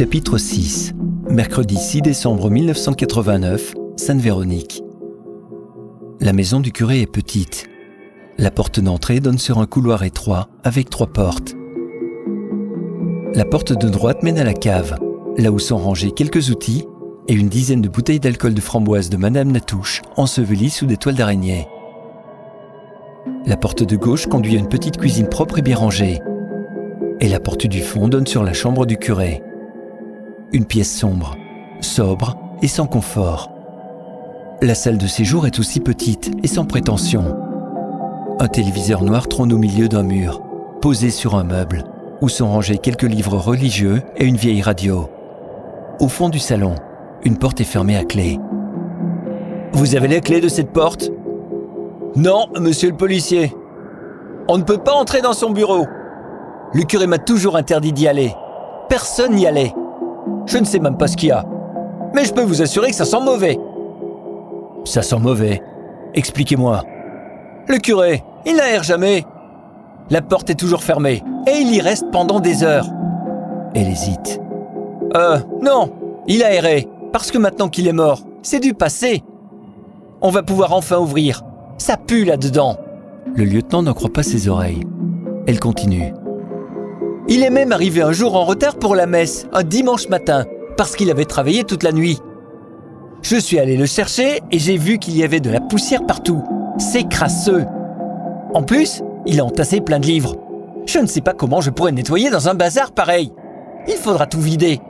Chapitre 6 Mercredi 6 décembre 1989, Sainte-Véronique. La maison du curé est petite. La porte d'entrée donne sur un couloir étroit avec trois portes. La porte de droite mène à la cave, là où sont rangés quelques outils et une dizaine de bouteilles d'alcool de framboise de Madame Natouche ensevelies sous des toiles d'araignée. La porte de gauche conduit à une petite cuisine propre et bien rangée. Et la porte du fond donne sur la chambre du curé. Une pièce sombre, sobre et sans confort. La salle de séjour est aussi petite et sans prétention. Un téléviseur noir trône au milieu d'un mur, posé sur un meuble, où sont rangés quelques livres religieux et une vieille radio. Au fond du salon, une porte est fermée à clé. Vous avez les clés de cette porte? Non, monsieur le policier. On ne peut pas entrer dans son bureau. Le curé m'a toujours interdit d'y aller. Personne n'y allait. Je ne sais même pas ce qu'il y a. Mais je peux vous assurer que ça sent mauvais. Ça sent mauvais. Expliquez-moi. Le curé, il n'aère jamais. La porte est toujours fermée et il y reste pendant des heures. Elle hésite. Euh, non, il a aéré, parce que maintenant qu'il est mort, c'est du passé. On va pouvoir enfin ouvrir. Ça pue là-dedans. Le lieutenant n'en croit pas ses oreilles. Elle continue. Il est même arrivé un jour en retard pour la messe, un dimanche matin, parce qu'il avait travaillé toute la nuit. Je suis allé le chercher et j'ai vu qu'il y avait de la poussière partout. C'est crasseux. En plus, il a entassé plein de livres. Je ne sais pas comment je pourrais nettoyer dans un bazar pareil. Il faudra tout vider.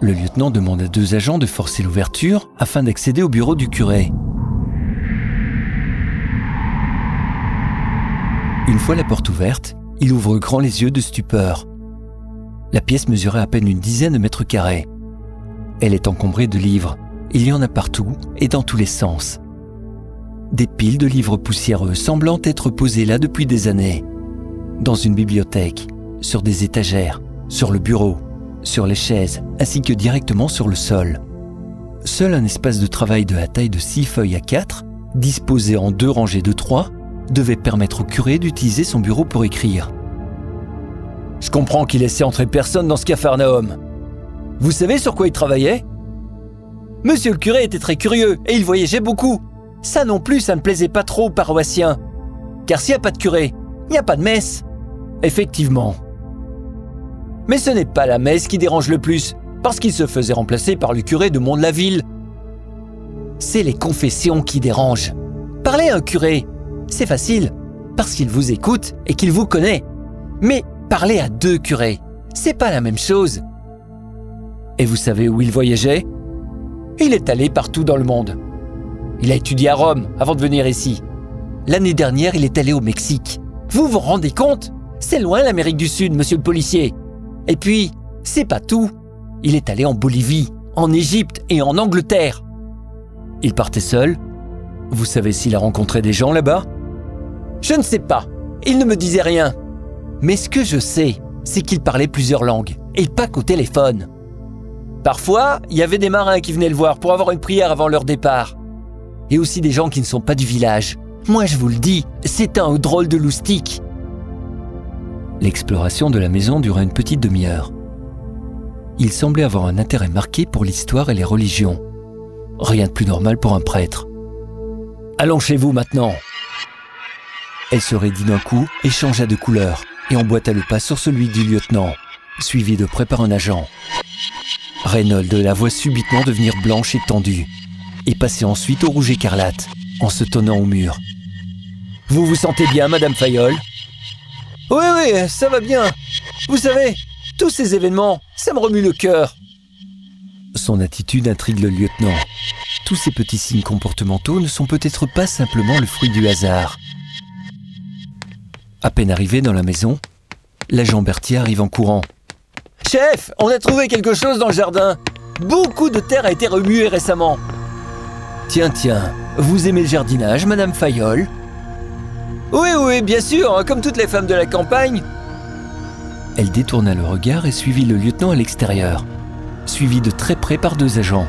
Le lieutenant demande à deux agents de forcer l'ouverture afin d'accéder au bureau du curé. Une fois la porte ouverte, il ouvre grand les yeux de stupeur. La pièce mesurait à peine une dizaine de mètres carrés. Elle est encombrée de livres. Il y en a partout et dans tous les sens. Des piles de livres poussiéreux semblant être posés là depuis des années. Dans une bibliothèque, sur des étagères, sur le bureau, sur les chaises, ainsi que directement sur le sol. Seul un espace de travail de la taille de 6 feuilles à 4, disposé en deux rangées de 3, devait permettre au curé d'utiliser son bureau pour écrire. Je comprends qu'il laissait entrer personne dans ce cafarnaum. Vous savez sur quoi il travaillait? Monsieur le curé était très curieux et il voyageait beaucoup. Ça non plus, ça ne plaisait pas trop aux paroissiens. Car s'il n'y a pas de curé, il n'y a pas de messe. Effectivement. Mais ce n'est pas la messe qui dérange le plus, parce qu'il se faisait remplacer par le curé de Mont-de-la-Ville. C'est les confessions qui dérangent. Parler à un curé, c'est facile, parce qu'il vous écoute et qu'il vous connaît. Mais parler à deux curés, c'est pas la même chose. Et vous savez où il voyageait? Il est allé partout dans le monde. Il a étudié à Rome avant de venir ici. L'année dernière, il est allé au Mexique. Vous vous rendez compte? C'est loin l'Amérique du Sud, monsieur le policier. Et puis, c'est pas tout. Il est allé en Bolivie, en Égypte et en Angleterre. Il partait seul Vous savez s'il a rencontré des gens là-bas? Je ne sais pas. Il ne me disait rien. Mais ce que je sais, c'est qu'il parlait plusieurs langues, et pas qu'au téléphone. Parfois, il y avait des marins qui venaient le voir pour avoir une prière avant leur départ et aussi des gens qui ne sont pas du village. Moi, je vous le dis, c'est un drôle de loustique. L'exploration de la maison dura une petite demi-heure. Il semblait avoir un intérêt marqué pour l'histoire et les religions. Rien de plus normal pour un prêtre. Allons chez vous maintenant. Elle se raidit d'un coup et changea de couleur et emboîta le pas sur celui du lieutenant, suivi de près par un agent. Reynolds la voit subitement devenir blanche et tendue et passer ensuite au rouge écarlate, en se tenant au mur. Vous vous sentez bien, Madame Fayol? Oui, oui, ça va bien. Vous savez, tous ces événements, ça me remue le cœur. Son attitude intrigue le lieutenant. Tous ces petits signes comportementaux ne sont peut-être pas simplement le fruit du hasard. À peine arrivé dans la maison, l'agent Berthier arrive en courant. Chef, on a trouvé quelque chose dans le jardin. Beaucoup de terre a été remuée récemment. Tiens, tiens, vous aimez le jardinage, Madame Fayol? Oui, oui, bien sûr, comme toutes les femmes de la campagne. Elle détourna le regard et suivit le lieutenant à l'extérieur, suivi de très près par deux agents.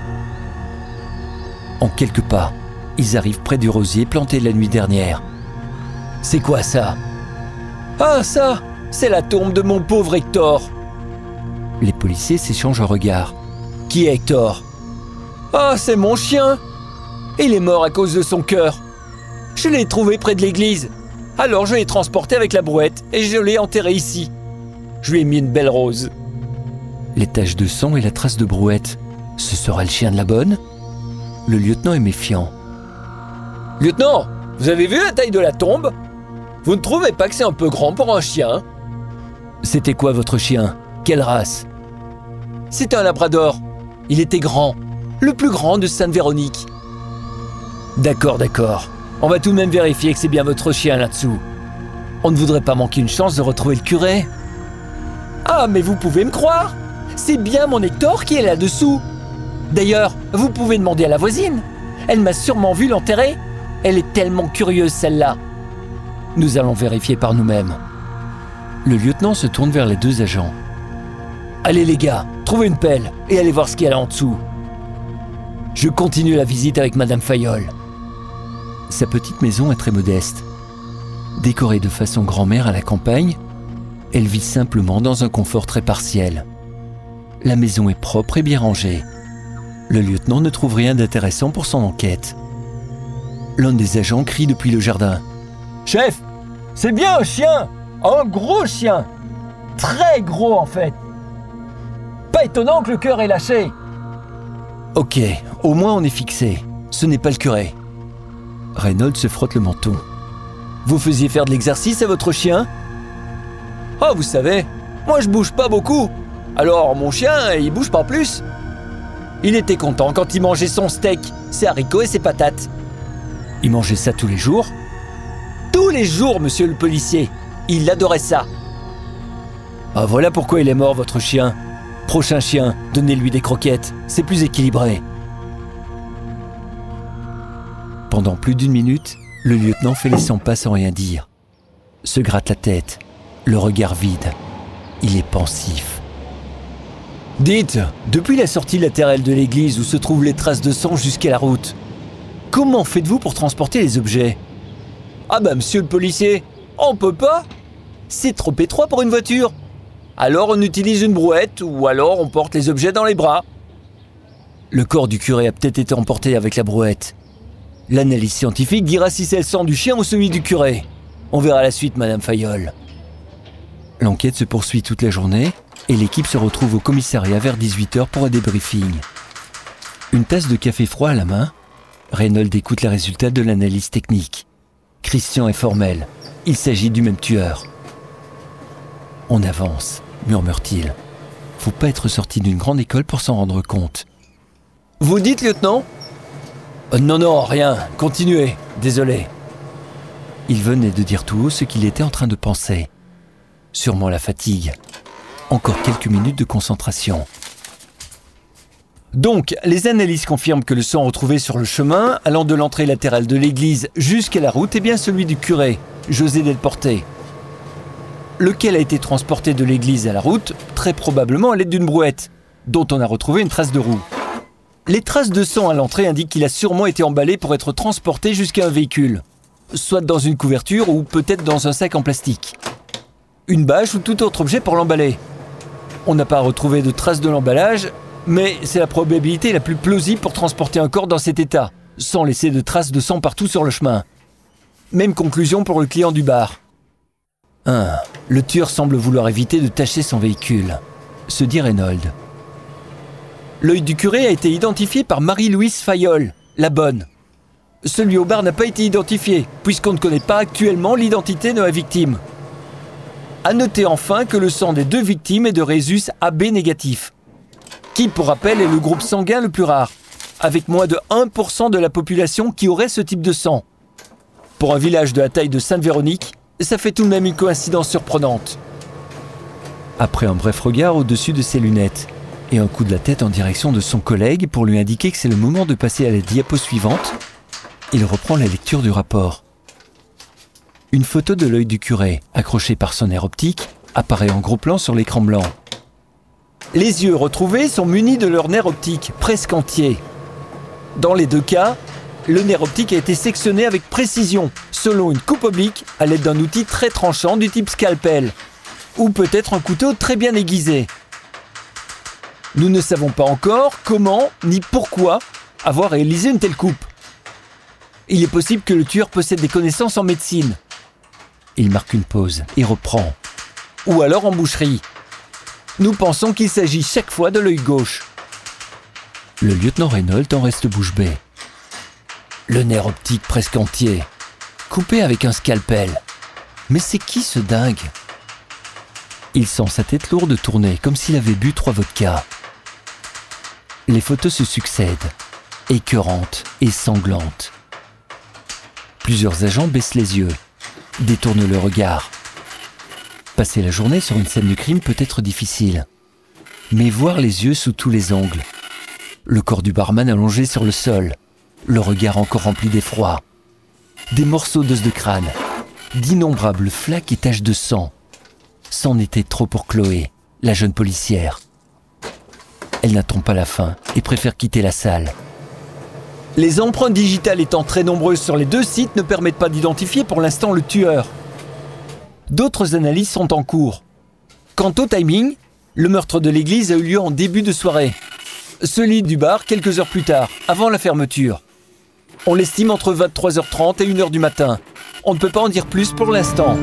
En quelques pas, ils arrivent près du rosier planté la nuit dernière. C'est quoi ça? Ah, ça C'est la tombe de mon pauvre Hector. Les policiers s'échangent un regard. Qui est Hector? Ah, c'est mon chien Il est mort à cause de son cœur. Je l'ai trouvé près de l'église. Alors je l'ai transporté avec la brouette et je l'ai enterré ici. Je lui ai mis une belle rose. Les taches de sang et la trace de brouette, ce sera le chien de la bonne? Le lieutenant est méfiant. Lieutenant, vous avez vu la taille de la tombe? Vous ne trouvez pas que c'est un peu grand pour un chien C'était quoi votre chien? Quelle race? C'était un labrador. Il était grand, le plus grand de Sainte-Véronique. D'accord, d'accord. On va tout de même vérifier que c'est bien votre chien là-dessous. On ne voudrait pas manquer une chance de retrouver le curé. Ah, mais vous pouvez me croire C'est bien mon Hector qui est là-dessous. D'ailleurs, vous pouvez demander à la voisine. Elle m'a sûrement vu l'enterrer. Elle est tellement curieuse, celle-là. Nous allons vérifier par nous-mêmes. Le lieutenant se tourne vers les deux agents. Allez les gars, trouvez une pelle et allez voir ce qu'il y a là en dessous. Je continue la visite avec Madame Fayol. Sa petite maison est très modeste. Décorée de façon grand-mère à la campagne, elle vit simplement dans un confort très partiel. La maison est propre et bien rangée. Le lieutenant ne trouve rien d'intéressant pour son enquête. L'un des agents crie depuis le jardin. Chef, c'est bien un chien Un gros chien Très gros en fait Pas étonnant que le cœur est lâché Ok, au moins on est fixé. Ce n'est pas le curé. Reynolds se frotte le menton. Vous faisiez faire de l'exercice à votre chien? Oh, vous savez, moi je bouge pas beaucoup. Alors mon chien, il bouge pas plus. Il était content quand il mangeait son steak, ses haricots et ses patates. Il mangeait ça tous les jours Tous les jours, monsieur le policier. Il adorait ça. Ah voilà pourquoi il est mort, votre chien. Prochain chien, donnez-lui des croquettes, c'est plus équilibré. Pendant plus d'une minute, le lieutenant fait les 100 pas sans rien dire. Se gratte la tête, le regard vide. Il est pensif. Dites, depuis la sortie latérale de l'église où se trouvent les traces de sang jusqu'à la route, comment faites-vous pour transporter les objets? Ah bah monsieur le policier, on peut pas C'est trop étroit pour une voiture. Alors on utilise une brouette ou alors on porte les objets dans les bras. Le corps du curé a peut-être été emporté avec la brouette. L'analyse scientifique dira si c'est le sang du chien ou celui du curé. On verra la suite, Madame Fayol. L'enquête se poursuit toute la journée et l'équipe se retrouve au commissariat vers 18h pour un débriefing. Une tasse de café froid à la main, Reynolds écoute les résultats de l'analyse technique. Christian est formel. Il s'agit du même tueur. On avance, murmure-t-il. Faut pas être sorti d'une grande école pour s'en rendre compte. Vous dites, lieutenant? Euh, Non, non, rien. Continuez. Désolé. Il venait de dire tout haut ce qu'il était en train de penser. Sûrement la fatigue. Encore quelques minutes de concentration. Donc, les analyses confirment que le sang retrouvé sur le chemin, allant de l'entrée latérale de l'église jusqu'à la route, est bien celui du curé, José Delporté. Lequel a été transporté de l'église à la route, très probablement à l'aide d'une brouette, dont on a retrouvé une trace de roue. Les traces de sang à l'entrée indiquent qu'il a sûrement été emballé pour être transporté jusqu'à un véhicule, soit dans une couverture ou peut-être dans un sac en plastique. Une bâche ou tout autre objet pour l'emballer. On n'a pas retrouvé de traces de l'emballage, mais c'est la probabilité la plus plausible pour transporter un corps dans cet état, sans laisser de traces de sang partout sur le chemin. Même conclusion pour le client du bar. 1. Le tueur semble vouloir éviter de tacher son véhicule, se dit Reynolds. L'œil du curé a été identifié par Marie-Louise Fayol, la bonne. Celui au bar n'a pas été identifié, puisqu'on ne connaît pas actuellement l'identité de la victime. À noter enfin que le sang des deux victimes est de Rhésus AB négatif, qui, pour rappel, est le groupe sanguin le plus rare, avec moins de 1% de la population qui aurait ce type de sang. Pour un village de la taille de Sainte-Véronique, ça fait tout de même une coïncidence surprenante. Après un bref regard au-dessus de ses lunettes et un coup de la tête en direction de son collègue pour lui indiquer que c'est le moment de passer à la diapo suivante, il reprend la lecture du rapport. Une photo de l'œil du curé, accrochée par son nerf optique, apparaît en gros plan sur l'écran blanc. Les yeux retrouvés sont munis de leur nerf optique, presque entier. Dans les deux cas, le nerf optique a été sectionné avec précision, selon une coupe oblique, à l'aide d'un outil très tranchant du type scalpel, ou peut-être un couteau très bien aiguisé. Nous ne savons pas encore comment ni pourquoi avoir réalisé une telle coupe. Il est possible que le tueur possède des connaissances en médecine. Il marque une pause et reprend. Ou alors en boucherie. Nous pensons qu'il s'agit chaque fois de l'œil gauche. Le lieutenant Reynolds en reste bouche bée. Le nerf optique presque entier, coupé avec un scalpel. Mais c'est qui ce dingue? Il sent sa tête lourde tourner comme s'il avait bu trois vodkas. Les photos se succèdent, écœurantes et sanglantes. Plusieurs agents baissent les yeux, détournent le regard. Passer la journée sur une scène de crime peut être difficile. Mais voir les yeux sous tous les angles, le corps du barman allongé sur le sol, le regard encore rempli d'effroi, des morceaux d'os de crâne, d'innombrables flaques et taches de sang. C'en était trop pour Chloé, la jeune policière. Elle n'attend pas la fin et préfère quitter la salle. Les empreintes digitales étant très nombreuses sur les deux sites ne permettent pas d'identifier pour l'instant le tueur. D'autres analyses sont en cours. Quant au timing, le meurtre de l'église a eu lieu en début de soirée. Celui du bar quelques heures plus tard, avant la fermeture. On l'estime entre 23h30 et 1h du matin. On ne peut pas en dire plus pour l'instant.